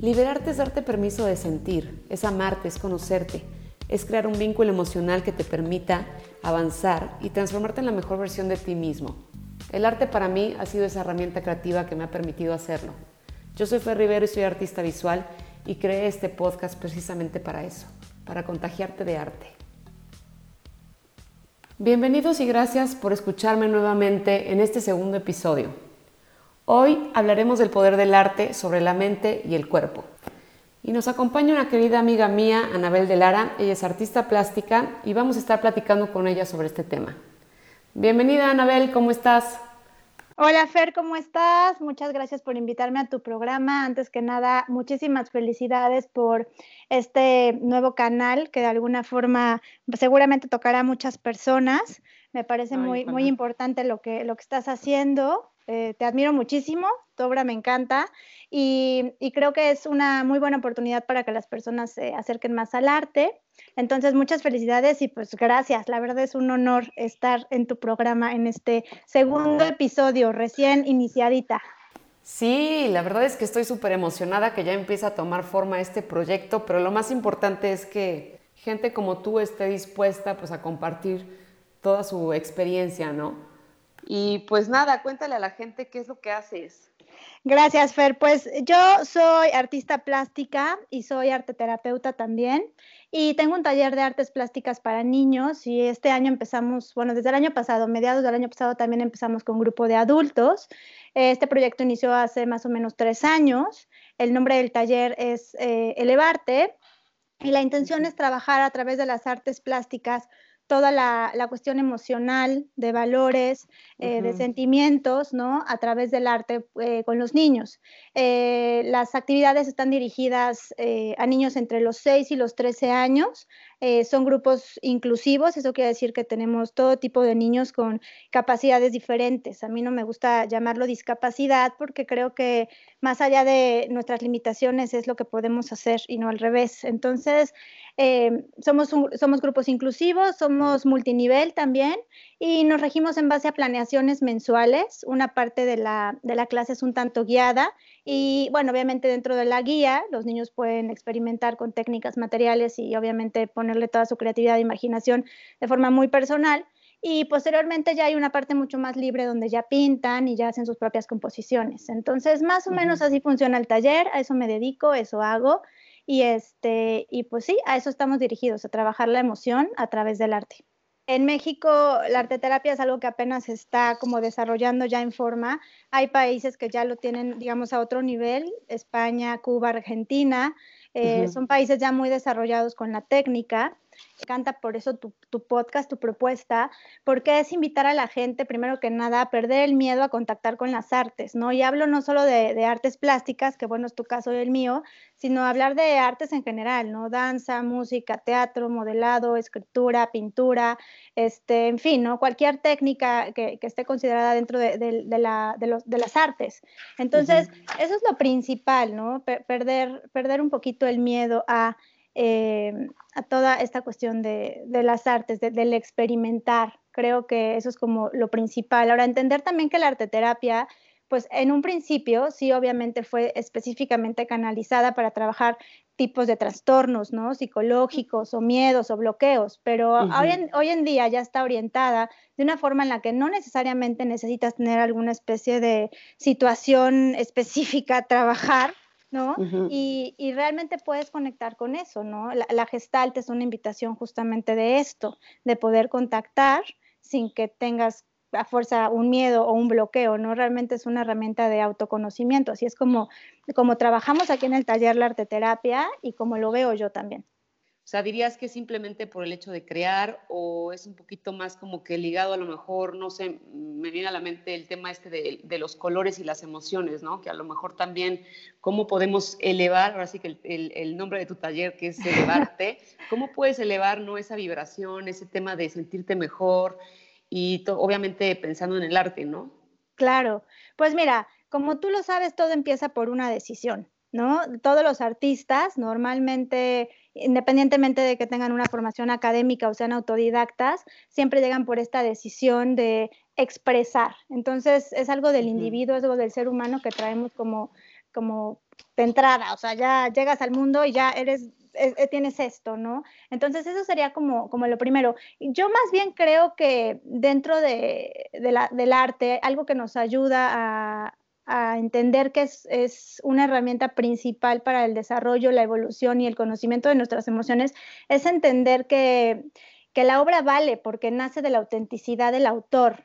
Liberarte es darte permiso de sentir, es amarte, es conocerte, es crear un vínculo emocional que te permita avanzar y transformarte en la mejor versión de ti mismo. El arte para mí ha sido esa herramienta creativa que me ha permitido hacerlo. Yo soy Fer Rivero y soy artista visual y creé este podcast precisamente para eso, para contagiarte de arte. Bienvenidos y gracias por escucharme nuevamente en este segundo episodio. Hoy hablaremos del poder del arte sobre la mente y el cuerpo. Y nos acompaña una querida amiga mía, Anabel de Lara. Ella es artista plástica y vamos a estar platicando con ella sobre este tema. Bienvenida, Anabel, ¿cómo estás? Hola, Fer, ¿cómo estás? Muchas gracias por invitarme a tu programa. Antes que nada, muchísimas felicidades por este nuevo canal que de alguna forma seguramente tocará a muchas personas. Me parece muy, muy importante lo que, lo que estás haciendo eh, te admiro muchísimo, tu obra me encanta y, creo que es una muy buena oportunidad para que las personas se acerquen más al arte. Entonces, muchas felicidades y pues gracias. La verdad es un honor estar en tu programa en este segundo episodio, recién iniciadita. Sí, la verdad es que estoy súper emocionada que ya empieza a tomar forma este proyecto, pero lo más importante es que gente como tú esté dispuesta pues a compartir toda su experiencia, ¿no? Y pues nada, cuéntale a la gente qué es lo que haces. Gracias, Fer. Pues yo soy artista plástica y soy arteterapeuta también. Y tengo un taller de artes plásticas para niños y este año empezamos, bueno, desde el año pasado, mediados del año pasado también empezamos con un grupo de adultos. Este proyecto inició hace más o menos tres años. El nombre del taller es eh, Elevarte y la intención es trabajar a través de las artes plásticas toda la, cuestión emocional, de valores, eh, de sentimientos, ¿no? A través del arte eh, con los niños. Eh, las actividades están dirigidas a niños entre los 6 y los 13 años. Son grupos inclusivos, eso quiere decir que tenemos todo tipo de niños con capacidades diferentes. A mí no me gusta llamarlo discapacidad porque creo que más allá de nuestras limitaciones es lo que podemos hacer y no al revés. Entonces, eh, somos, somos grupos inclusivos, somos multinivel también y nos regimos en base a planeaciones mensuales. Una parte de la, de la clase es un tanto guiada y, bueno, obviamente dentro de la guía los niños pueden experimentar con técnicas materiales y obviamente ponerle toda su creatividad e imaginación de forma muy personal. Y posteriormente ya hay una parte mucho más libre donde ya pintan y ya hacen sus propias composiciones. Entonces, más o menos así funciona el taller, a eso me dedico, eso hago. Y, este, y pues sí, a eso estamos dirigidos, a trabajar la emoción a través del arte. En México la arteterapia es algo que apenas está como desarrollando ya en forma. Hay países que ya lo tienen, digamos, a otro nivel, España, Cuba, Argentina. Eh, son países ya muy desarrollados con la técnica. Encanta por eso tu, podcast, tu propuesta, porque es invitar a la gente, primero que nada, a perder el miedo a contactar con las artes, ¿no? Y hablo no solo de, artes plásticas, que bueno, es tu caso y el mío, sino hablar de artes en general, ¿no? Danza, música, teatro, modelado, escritura, pintura, este, en fin, ¿no? Cualquier técnica que, esté considerada dentro de, las artes. Entonces, eso es lo principal, ¿no? perder, perder un poquito el miedo a eh, a toda esta cuestión de, las artes, del experimentar. Creo que eso es como lo principal. Ahora, entender también que la arteterapia, pues en un principio sí obviamente fue específicamente canalizada para trabajar tipos de trastornos, ¿no? Psicológicos o miedos o bloqueos, pero hoy, en, hoy en día ya está orientada de una forma en la que no necesariamente necesitas tener alguna especie de situación específica a trabajar, ¿no? y, realmente puedes conectar con eso, ¿no? La, la, gestalt es una invitación justamente de esto, de poder contactar sin que tengas a fuerza un miedo o un bloqueo, ¿no? Realmente es una herramienta de autoconocimiento, así es como, como trabajamos aquí en el taller la arteterapia y como lo veo yo también. O sea, dirías que simplemente por el hecho de crear o es un poquito más como que ligado a lo mejor, no sé, me viene a la mente el tema este de, los colores y las emociones, ¿no? Que a lo mejor también cómo podemos elevar, ahora sí que el, nombre de tu taller que es elevarte, ¿cómo puedes elevar ¿no? esa vibración, ese tema de sentirte mejor y obviamente pensando en el arte, ¿no? Claro, pues mira, como tú lo sabes, todo empieza por una decisión. ¿No? Todos los artistas normalmente, independientemente de que tengan una formación académica o sean autodidactas, siempre llegan por esta decisión de expresar. Entonces, es algo del individuo, es algo del ser humano que traemos como, como de entrada, o sea, ya llegas al mundo y ya eres tienes esto, ¿no? Entonces eso sería como, como lo primero. Yo más bien creo que dentro de, la, del arte, algo que nos ayuda a, a entender que es, es, una herramienta principal para el desarrollo, la evolución y el conocimiento de nuestras emociones, es entender que, que la obra vale porque nace de la autenticidad del autor.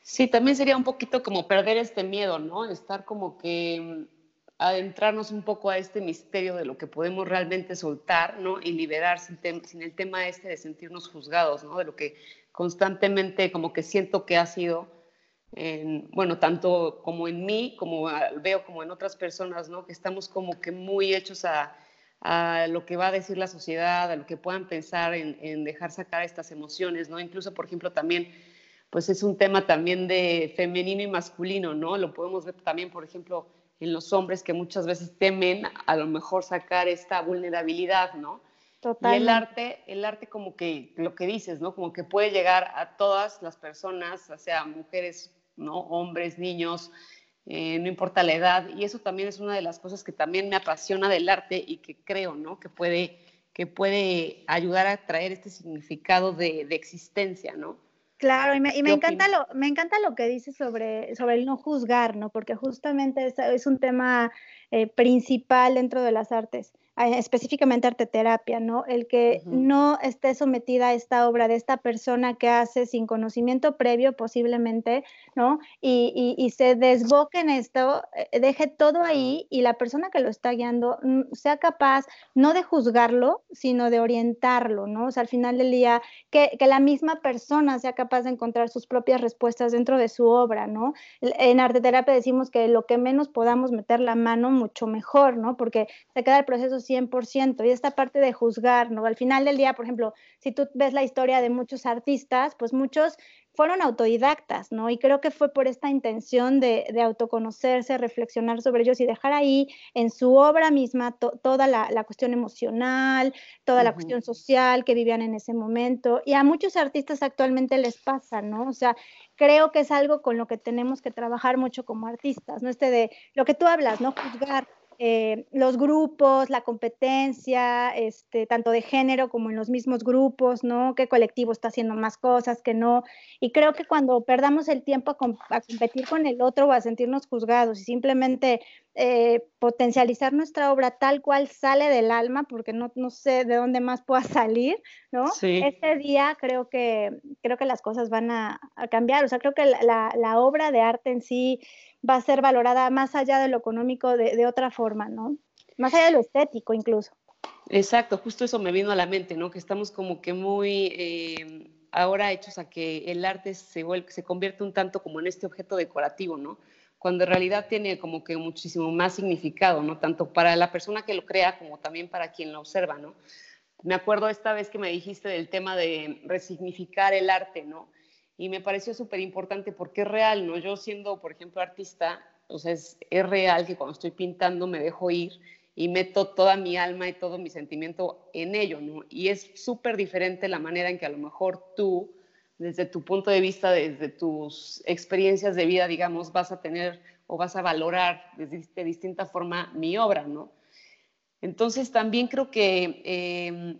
Sí, también sería un poquito como perder este miedo, ¿no? Estar como que adentrarnos un poco a este misterio de lo que podemos realmente soltar, ¿no? Y liberar sin, sin, el tema este de sentirnos juzgados, ¿no? De lo que constantemente como que siento que ha sido, en, bueno, tanto como en mí, como veo como en otras personas, ¿no? Que estamos como que muy hechos a, lo que va a decir la sociedad, a lo que puedan pensar en, en dejar sacar estas emociones, ¿no? Incluso, por ejemplo, también pues es un tema también de femenino y masculino, ¿no? Lo podemos ver también, por ejemplo, en los hombres que muchas veces temen a lo mejor sacar esta vulnerabilidad, ¿no? Total. Y el arte, el arte como que, lo que dices, ¿no? Como que puede llegar a todas las personas, o sea mujeres, ¿no? Hombres, niños, eh, no importa la edad. Y eso también es una de las cosas que también me apasiona del arte y que creo, ¿no? Que puede, que puede ayudar a traer este significado de, de existencia, ¿no? Claro, y me, y me encanta, lo, me encanta lo que dices sobre, sobre el no juzgar, ¿no? Porque justamente es, es un tema eh, principal dentro de las artes específicamente arteterapia, ¿no? El que no esté sometida a esta obra de esta persona que hace sin conocimiento previo posiblemente, ¿no? Y, y, se desboque en esto, eh, deje todo ahí y la persona que lo está guiando mm, sea capaz no de juzgarlo, sino de orientarlo, ¿no? O sea, al final del día, que, que la misma persona sea capaz de encontrar sus propias respuestas dentro de su obra, ¿no? En arteterapia decimos que lo que menos podamos meter la mano, mucho mejor, ¿no? Porque se queda el proceso 100%. Y esta parte de juzgar, ¿no? Al final del día, por ejemplo, si tú ves la historia de muchos artistas, pues muchos fueron autodidactas, ¿no? Y creo que fue por esta intención de, de autoconocerse, reflexionar sobre ellos y dejar ahí en su obra misma toda la, la, cuestión emocional, toda la cuestión social que vivían en ese momento. Y a muchos artistas actualmente les pasa, ¿no? O sea, creo que es algo con lo que tenemos que trabajar mucho como artistas, ¿no? Este de lo que tú hablas, ¿no? Juzgar eh, los grupos, la competencia, este, tanto de género como en los mismos grupos, ¿no? ¿Qué colectivo está haciendo más cosas, que no? Y creo que cuando perdamos el tiempo a, competir con el otro o a sentirnos juzgados y simplemente eh, potencializar nuestra obra tal cual sale del alma, porque no, no sé de dónde más pueda salir, ¿no? Sí. Este día creo que, creo que las cosas van a, cambiar, o sea, creo que la, la obra de arte en sí va a ser valorada más allá de lo económico de, otra forma, ¿no? Más allá de lo estético incluso. Exacto, justo eso me vino a la mente, ¿no? Que estamos como que muy eh, ahora hechos a que el arte se, se convierte un tanto como en este objeto decorativo, ¿no? Cuando en realidad tiene como que muchísimo más significado, ¿no? Tanto para la persona que lo crea como también para quien lo observa, ¿no? Me acuerdo esta vez que me dijiste del tema de resignificar el arte, ¿no? y me pareció súper importante porque es real, ¿no? Yo siendo, por ejemplo, artista, o es, es, real que cuando estoy pintando me dejo ir y meto toda mi alma y todo mi sentimiento en ello, ¿no? Y es súper diferente la manera en que a lo mejor tú, desde tu punto de vista, desde tus experiencias de vida, digamos, vas a tener o vas a valorar de, distinta forma mi obra, ¿no? Entonces también creo que eh,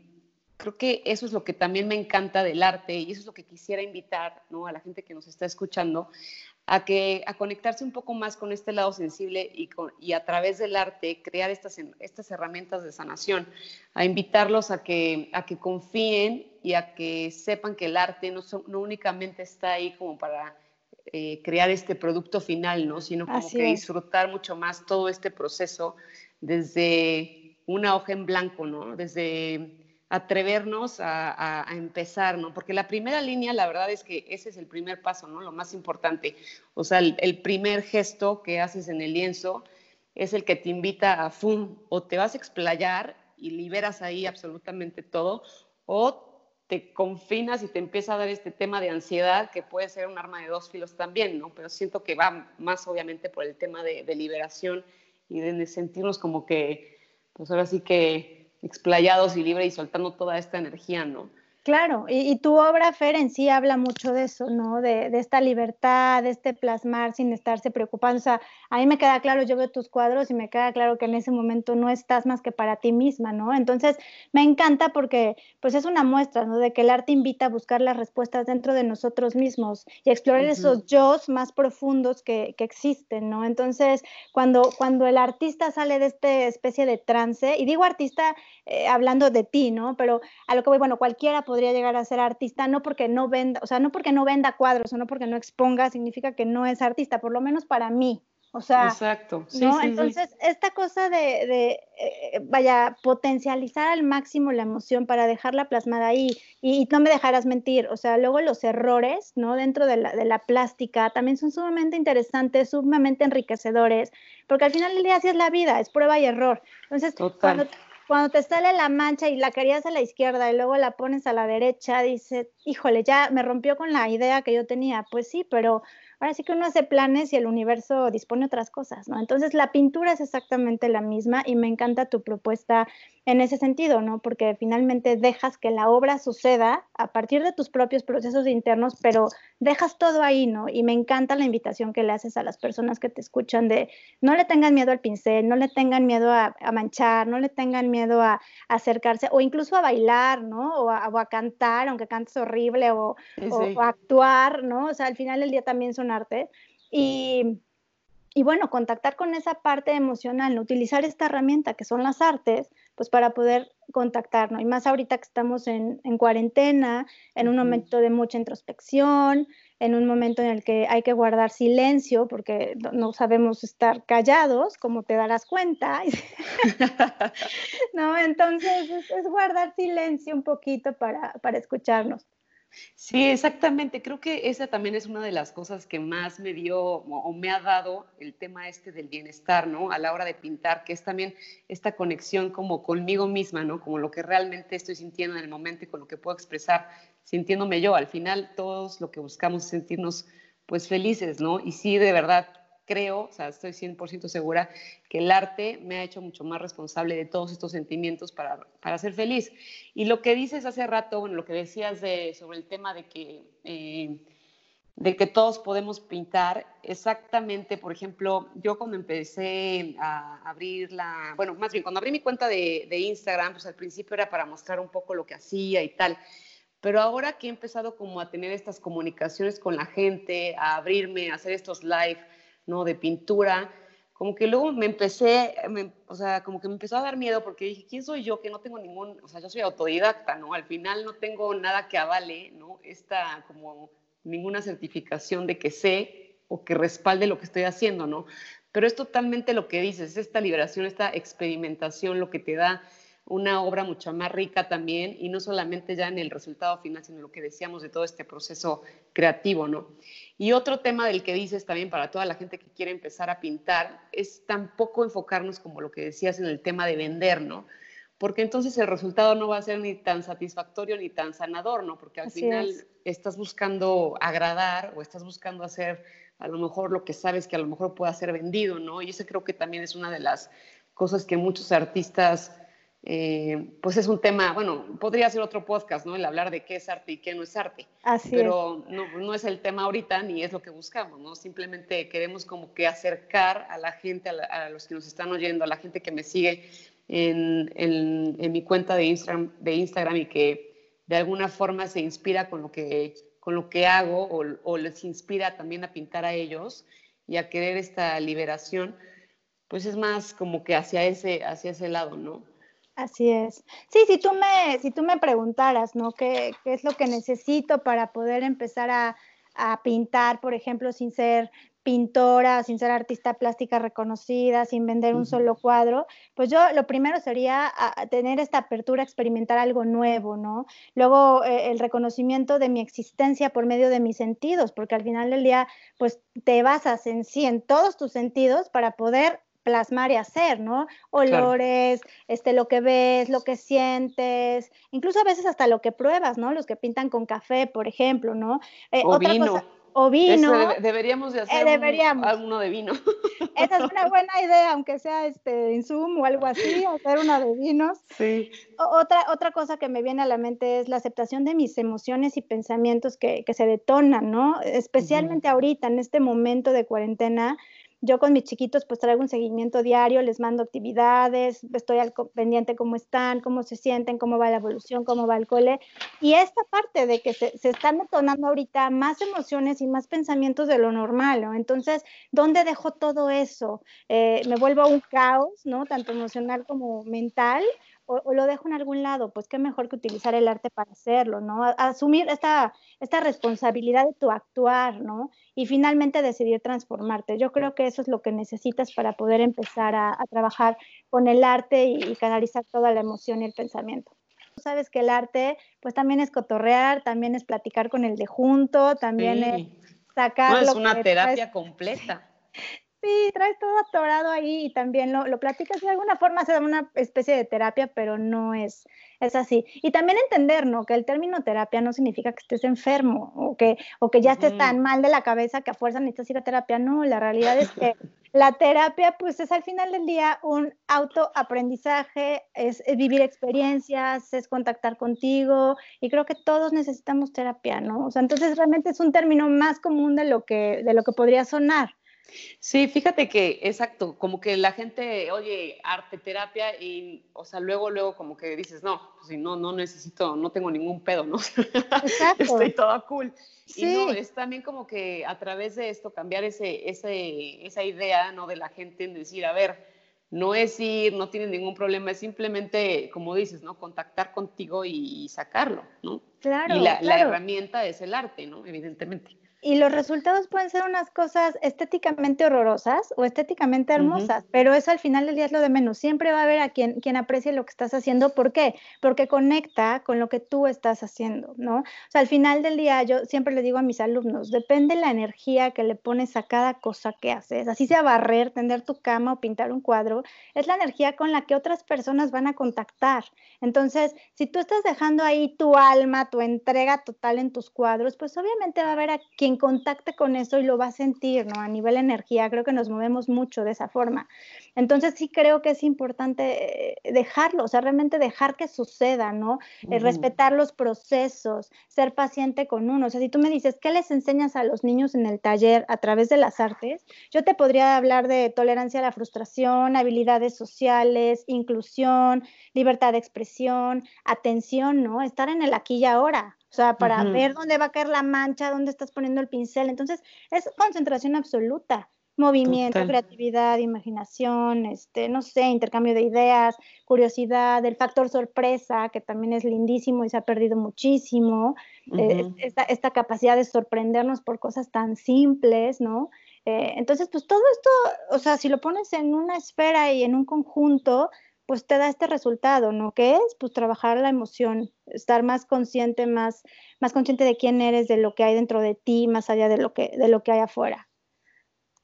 creo que eso es lo que también me encanta del arte y eso es lo que quisiera invitar ¿no? a la gente que nos está escuchando a, que, a conectarse un poco más con este lado sensible y, y a través del arte crear estas, estas herramientas de sanación, a invitarlos a que, a que confíen y a que sepan que el arte no, no únicamente está ahí como para eh, crear este producto final, ¿no? sino como que disfrutar mucho más todo este proceso desde una hoja en blanco, ¿no? desde atrevernos a, empezar, ¿no? Porque la primera línea, la verdad es que ese es el primer paso, ¿no? Lo más importante. O sea, el, primer gesto que haces en el lienzo es el que te invita a, ¡fum! O te vas a explayar y liberas ahí absolutamente todo, o te confinas y te empieza a dar este tema de ansiedad que puede ser un arma de dos filos también, ¿no? Pero siento que va más obviamente por el tema de, de liberación y de sentirnos como que, pues ahora sí que explayados y libres y soltando toda esta energía, ¿no? Claro, y, tu obra, Fer, en sí habla mucho de eso, ¿no? De, esta libertad, de este plasmar sin estarse preocupando. O sea, a mí me queda claro, yo veo tus cuadros y me queda claro que en ese momento no estás más que para ti misma, ¿no? Entonces, me encanta porque, pues, es una muestra, ¿no? De que el arte invita a buscar las respuestas dentro de nosotros mismos y explorar esos yo más profundos que, que, existen, ¿no? Entonces, cuando, cuando el artista sale de esta especie de trance, y digo artista eh, hablando de ti, ¿no? Pero a lo que voy, bueno, cualquiera podría llegar a ser artista, no porque no venda, o sea, no porque no venda cuadros o no porque no exponga, significa que no es artista, por lo menos para mí. O sea, Exacto. ¿no? Entonces, esta cosa de, eh, vaya, potencializar al máximo la emoción para dejarla plasmada ahí, y, no me dejarás mentir, o sea, luego los errores, ¿no? Dentro de la, de la plástica también son sumamente interesantes, sumamente enriquecedores, porque al final del día así es la vida, es prueba y error. Entonces, cuando cuando te sale la mancha y la querías a la izquierda y luego la pones a la derecha, dices, híjole, ya me rompió con la idea que yo tenía. Pues sí, pero ahora sí que uno hace planes y el universo dispone otras cosas, ¿no? Entonces la pintura es exactamente la misma y me encanta tu propuesta en ese sentido, ¿no? Porque finalmente dejas que la obra suceda a partir de tus propios procesos internos, pero dejas todo ahí, ¿no? Y me encanta la invitación que le haces a las personas que te escuchan de no le tengan miedo al pincel, no le tengan miedo a, manchar, no le tengan miedo a, acercarse o incluso a bailar, ¿no? O a, cantar, aunque cantes horrible, o, o, actuar, ¿no? O sea, al final del día también son Y, y bueno, contactar con esa parte emocional, utilizar esta herramienta que son las artes, pues para poder contactarnos. Y más ahorita que estamos en, en cuarentena, en un momento de mucha introspección, en un momento en el que hay que guardar silencio porque no sabemos estar callados, como te darás cuenta. ¿No? Entonces es, es, guardar silencio un poquito para, para escucharnos. Sí, exactamente. Creo que esa también es una de las cosas que más me dio o me ha dado el tema este del bienestar, ¿no? A la hora de pintar, que es también esta conexión como conmigo misma, ¿no? Como lo que realmente estoy sintiendo en el momento y con lo que puedo expresar sintiéndome yo. Al final todos lo que buscamos es sentirnos pues felices, ¿no? Y sí, de verdad, creo, o sea, estoy 100% segura que el arte me ha hecho mucho más responsable de todos estos sentimientos para, para ser feliz. Y lo que dices hace rato, bueno, lo que decías de, sobre el tema de que, eh, de que todos podemos pintar, exactamente, por ejemplo, yo cuando empecé a abrir la, bueno, más bien, cuando abrí mi cuenta de, de Instagram, pues al principio era para mostrar un poco lo que hacía y tal. Pero ahora que he empezado como a tener estas comunicaciones con la gente, a abrirme, a hacer estos live, ¿no? De pintura, como que luego me empecé, o sea, como que me empezó a dar miedo porque dije, ¿quién soy yo que no tengo ningún, o sea, yo soy autodidacta, ¿no? Al final no tengo nada que avale, ¿no? Esta, como ninguna certificación de que sé o que respalde lo que estoy haciendo, ¿no? Pero es totalmente lo que dices, es esta liberación, esta experimentación, lo que te da una obra mucho más rica también y no solamente ya en el resultado final, sino lo que decíamos de todo este proceso creativo, ¿no? Y otro tema del que dices también para toda la gente que quiere empezar a pintar es tampoco enfocarnos como lo que decías en el tema de vender, ¿no? Porque entonces el resultado no va a ser ni tan satisfactorio ni tan sanador, ¿no? Porque al final estás buscando agradar o estás buscando hacer a lo mejor lo que sabes que a lo mejor pueda ser vendido, ¿no? Y ese creo que también es una de las cosas que muchos artistas eh, pues es un tema, bueno, podría ser otro podcast, ¿no? El hablar de qué es arte y qué no es arte. Así pero No, no, es el tema ahorita ni es lo que buscamos, ¿no? Simplemente queremos como que acercar a la gente, a, los que nos están oyendo, a la gente que me sigue en, en, mi cuenta de Instagram, de Instagram y que de alguna forma se inspira con lo que, con lo que hago o, o les inspira también a pintar a ellos y a querer esta liberación, pues es más como que hacia ese, hacia ese lado, ¿no? Así es. Sí, si tú me, si tú me preguntaras, ¿no? ¿Qué, ¿Qué, es lo que necesito para poder empezar a, a, pintar, por ejemplo, sin ser pintora, sin ser artista plástica reconocida, sin vender un solo cuadro? Pues yo lo primero sería tener esta apertura experimentar algo nuevo, ¿no? Luego eh, el reconocimiento de mi existencia por medio de mis sentidos, porque al final del día, pues te basas en sí, en todos tus sentidos para poder plasmar y hacer, ¿no? Olores, este, lo que ves, lo que sientes, incluso a veces hasta lo que pruebas, ¿no? Los que pintan con café, por ejemplo, ¿no? Eh, o vino. o vino. deberíamos de hacer deberíamos. alguno de vino. Esa es una buena idea, aunque sea este, en Zoom o algo así, hacer una de vinos. Sí. otra, otra cosa que me viene a la mente es la aceptación de mis emociones y pensamientos que, que se detonan, ¿no? Especialmente ahorita, en este momento de cuarentena, yo con mis chiquitos pues traigo un seguimiento diario, les mando actividades, estoy al pendiente cómo están, cómo se sienten, cómo va la evolución, cómo va el cole. Y esta parte de que se, están detonando ahorita más emociones y más pensamientos de lo normal, ¿no? Entonces, ¿dónde dejo todo eso? Eh, ¿Me vuelvo un caos, ¿no? Tanto emocional como mental o, lo dejo en algún lado, pues qué mejor que utilizar el arte para hacerlo, ¿no? asumir esta, esta responsabilidad de tu actuar, ¿no? Y finalmente decidir transformarte. Yo creo que eso es lo que necesitas para poder empezar a, trabajar con el arte y, canalizar toda la emoción y el pensamiento. Tú sabes que el arte, pues también es cotorrear, también es platicar con el de junto, también es sacar. No, es una terapia completa. Sí, traes todo atorado ahí y también lo, lo platicas de alguna forma, se da una especie de terapia, pero no es, es así. Y también entender, ¿no? Que el término terapia no significa que estés enfermo o que, o que ya estés tan mal de la cabeza que a fuerza necesitas ir a terapia. No, la realidad es que la terapia, pues es al final del día un autoaprendizaje, es, es vivir experiencias, es contactar contigo y creo que todos necesitamos terapia, ¿no? O sea, entonces realmente es un término más común de lo que, de lo que podría sonar. Sí, fíjate que, exacto, como que la gente oye arte terapia y, o sea, luego, luego como que dices, no, pues si no, no necesito, no tengo ningún pedo, ¿no? Exacto. Estoy toda cool. Sí. Y no, es también como que a través de esto cambiar ese, ese, esa idea, ¿no? De la gente en decir, a ver, no es ir, no tiene ningún problema, es simplemente, como dices, ¿no? Contactar contigo y, sacarlo, ¿no? Claro. Y la, la herramienta es el arte, ¿no? Evidentemente y los resultados pueden ser unas cosas estéticamente horrorosas o estéticamente hermosas, pero eso al final del día es lo de menos. Siempre va a haber a quien, quien aprecie lo que estás haciendo. ¿Por qué? Porque conecta con lo que tú estás haciendo, ¿no? O sea, al final del día yo siempre le digo a mis alumnos, depende la energía que le pones a cada cosa que haces. Así sea barrer, tender tu cama o pintar un cuadro, es la energía con la que otras personas van a contactar. Entonces, si tú estás dejando ahí tu alma, tu entrega total en tus cuadros, pues obviamente va a haber a quien contacte con eso y lo va a sentir, ¿no? A nivel energía, creo que nos movemos mucho de esa forma. Entonces sí creo que es importante eh, dejarlo, o sea, realmente dejar que suceda, ¿no? Eh, respetar los procesos, ser paciente con uno. O sea, si tú me dices, ¿qué les enseñas a los niños en el taller a través de las artes? Yo te podría hablar de tolerancia a la frustración, habilidades sociales, inclusión, libertad de expresión, atención, ¿no? Estar en el aquí y ahora. O sea, para ver dónde va a caer la mancha, dónde estás poniendo el pincel. Entonces, es concentración absoluta. Movimiento, creatividad, imaginación, este, no sé, intercambio de ideas, curiosidad, el factor sorpresa, que también es lindísimo y se ha perdido muchísimo. Eh, esta, capacidad de sorprendernos por cosas tan simples, ¿no? Eh, entonces, pues todo esto, o sea, si lo pones en una esfera y en un conjunto, pues te da este resultado, ¿no? ¿Qué es? Pues trabajar la emoción, estar más consciente, más, más consciente de quién eres, de lo que hay dentro de ti, más allá de lo que, de lo que hay afuera.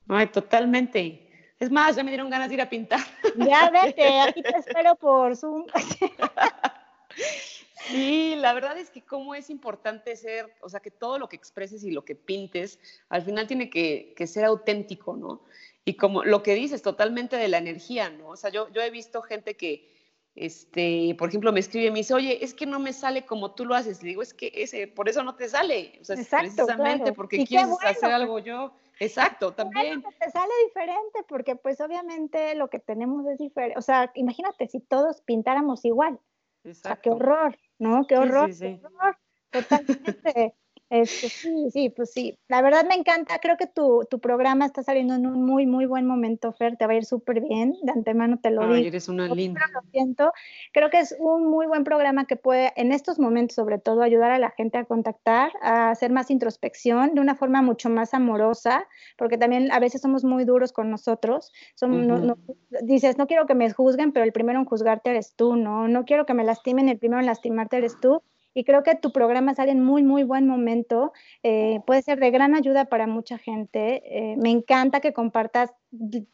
Ay, totalmente. Es más, ya me dieron ganas de ir a pintar. Ya vete, aquí te espero por Zoom. Sí, la verdad es que cómo es importante ser, o sea, que todo lo que expreses y lo que pintes, al final tiene que, que ser auténtico, ¿no? y como lo que dices, totalmente de la energía, ¿no? O sea, yo, yo he visto gente que, este, por ejemplo, me escribe y me dice, oye, es que no me sale como tú lo haces. Le digo, es que ese, por eso no te sale. O sea, precisamente porque quieres hacer algo yo. Exacto, también. te sale diferente porque pues obviamente lo que tenemos es diferente. O sea, imagínate si todos pintáramos igual. Exacto. O sea, qué horror, ¿no? Qué horror, sí, qué horror. Totalmente. Este, sí, sí, pues sí. La verdad me encanta. Creo que tu, tu, programa está saliendo en un muy, muy buen momento, Fer. Te va a ir súper bien. De antemano te lo Ay, digo. eres una linda. Lo siento. Creo que es un muy buen programa que puede, en estos momentos sobre todo, ayudar a la gente a contactar, a hacer más introspección de una forma mucho más amorosa, porque también a veces somos muy duros con nosotros. Somos, dices, no quiero que me juzguen, pero el primero en juzgarte eres tú, ¿no? No quiero que me lastimen, el primero en lastimarte eres tú y creo que tu programa sale en muy, muy buen momento. Eh, puede ser de gran ayuda para mucha gente. Eh, me encanta que compartas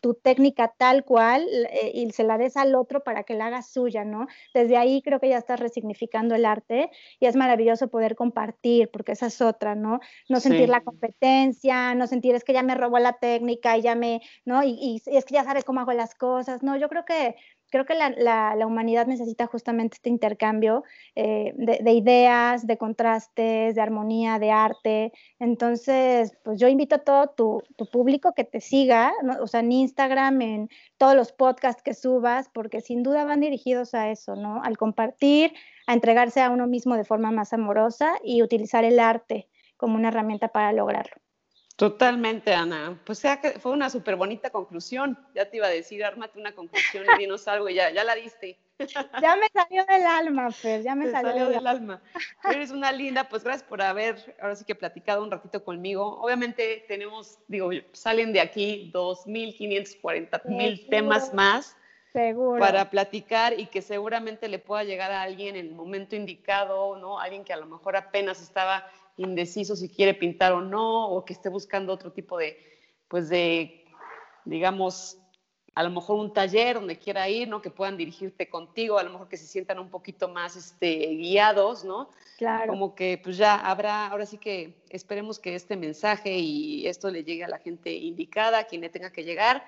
tu técnica tal cual eh, y se la des al otro para que la haga suya, ¿no? Desde ahí creo que ya estás resignificando el arte y es maravilloso poder compartir, porque esa es otra, ¿no? No sentir la competencia, no sentir es que ya me robó la técnica y ya me, ¿no? Y, y es que ya sabe cómo hago las cosas, ¿no? Yo creo que creo que la, humanidad necesita justamente este intercambio eh, de, ideas, de contrastes, de armonía, de arte. Entonces, pues yo invito a todo tu, público que te siga, o sea, en Instagram, en todos los podcasts que subas, porque sin duda van dirigidos a eso, ¿no? Al compartir, a entregarse a uno mismo de forma más amorosa y utilizar el arte como una herramienta para lograrlo. Totalmente, Ana. Pues sea que fue una súper bonita conclusión. Ya te iba a decir, ármate una conclusión y dinos algo ya, ya la diste. Ya me salió del alma, Fer, ya me salió, del alma. Eres una linda, pues gracias por haber, ahora sí que platicado un ratito conmigo. Obviamente tenemos, digo, salen de aquí 2.540 mil temas más. Seguro. Para platicar y que seguramente le pueda llegar a alguien en el momento indicado, ¿no? Alguien que a lo mejor apenas estaba indeciso si quiere pintar o no, o que esté buscando otro tipo de, pues de, digamos, a lo mejor un taller donde quiera ir, ¿no? Que puedan dirigirte contigo, a lo mejor que se sientan un poquito más este, guiados, ¿no? Claro. Como que pues ya habrá, ahora sí que esperemos que este mensaje y esto le llegue a la gente indicada, a quien le tenga que llegar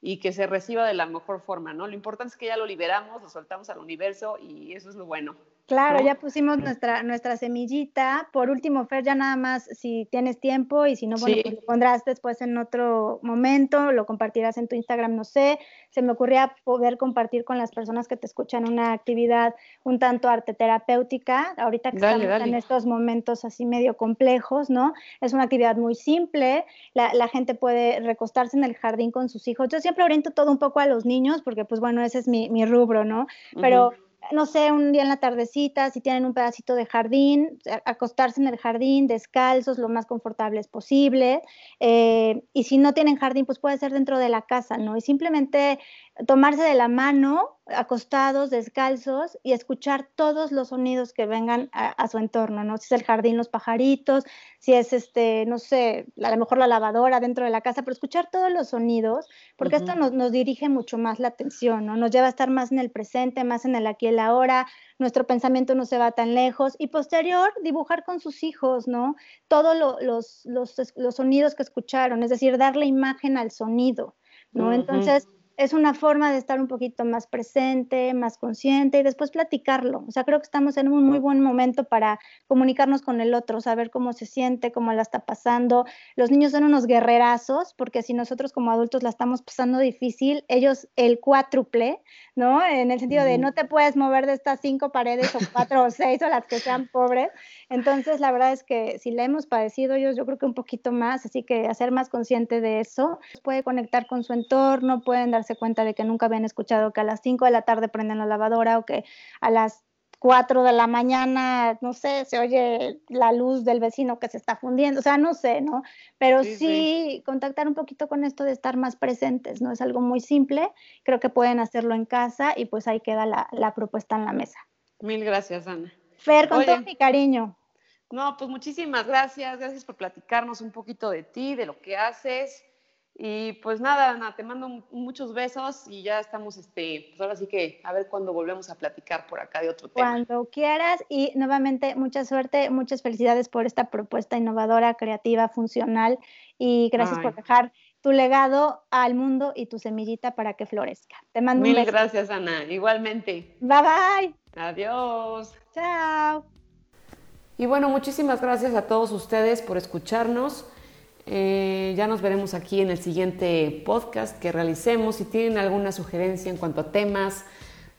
y que se reciba de la mejor forma, ¿no? Lo importante es que ya lo liberamos, lo soltamos al universo y eso es lo bueno. Claro, ya pusimos nuestra, nuestra semillita. Por último, Fer, ya nada más si tienes tiempo y si no, bueno, pues lo pondrás después en otro momento, lo compartirás en tu Instagram, no sé. Se me ocurría poder compartir con las personas que te escuchan una actividad un tanto arte terapéutica, ahorita que estamos en estos momentos así medio complejos, ¿no? Es una actividad muy simple, la, la, gente puede recostarse en el jardín con sus hijos. Yo siempre oriento todo un poco a los niños porque, pues bueno, ese es mi, mi rubro, ¿no? Pero no sé, un día en la tardecita, si tienen un pedacito de jardín, acostarse en el jardín descalzos, lo más confortables posible. Eh, y si no tienen jardín, pues puede ser dentro de la casa, ¿no? Y simplemente tomarse de la mano, acostados, descalzos, y escuchar todos los sonidos que vengan a, su entorno, ¿no? Si es el jardín, los pajaritos, si es, este, no sé, a lo mejor la lavadora dentro de la casa, pero escuchar todos los sonidos, porque esto nos, nos, dirige mucho más la atención, ¿no? Nos lleva a estar más en el presente, más en el aquí y el ahora, nuestro pensamiento no se va tan lejos, y posterior, dibujar con sus hijos, ¿no? Todos los, los, los, sonidos que escucharon, es decir, darle imagen al sonido, ¿no? Entonces es una forma de estar un poquito más presente, más consciente y después platicarlo. O sea, creo que estamos en un muy buen momento para comunicarnos con el otro, saber cómo se siente, cómo la está pasando. Los niños son unos guerrerazos, porque si nosotros como adultos la estamos pasando difícil, ellos el cuádruple, ¿no? En el sentido de no te puedes mover de estas cinco paredes o cuatro o seis o las que sean pobres. Entonces, la verdad es que si le hemos padecido ellos, yo creo que un poquito más, así que hacer más consciente de eso, puede conectar con su entorno, pueden darse cuenta de que nunca habían escuchado que a las 5 de la tarde prenden la lavadora o que a las 4 de la mañana, no sé, se oye la luz del vecino que se está fundiendo, o sea, no sé, ¿no? Pero sí, contactar un poquito con esto de estar más presentes, ¿no? Es algo muy simple, creo que pueden hacerlo en casa y pues ahí queda la, propuesta en la mesa. Mil gracias, Ana. Fer, con todo mi cariño. No, pues muchísimas gracias, gracias por platicarnos un poquito de ti, de lo que haces. Y pues nada, Ana, te mando muchos besos y ya estamos, este, pues ahora sí que a ver cuándo volvemos a platicar por acá de otro tema. Cuando quieras y nuevamente mucha suerte, muchas felicidades por esta propuesta innovadora, creativa, funcional y gracias por dejar tu legado al mundo y tu semillita para que florezca. Te mando un beso. Mil gracias, Ana. Igualmente. Bye bye. Adiós. Chao. Y bueno, muchísimas gracias a todos ustedes por escucharnos. Eh, ya nos veremos aquí en el siguiente podcast que realicemos. Si tienen alguna sugerencia en cuanto a temas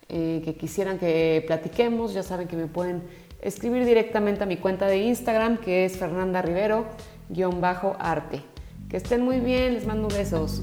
eh, que quisieran que platiquemos, ya saben que me pueden escribir directamente a mi cuenta de Instagram, que es Fernanda Rivero-arte. Que estén muy bien, les mando besos.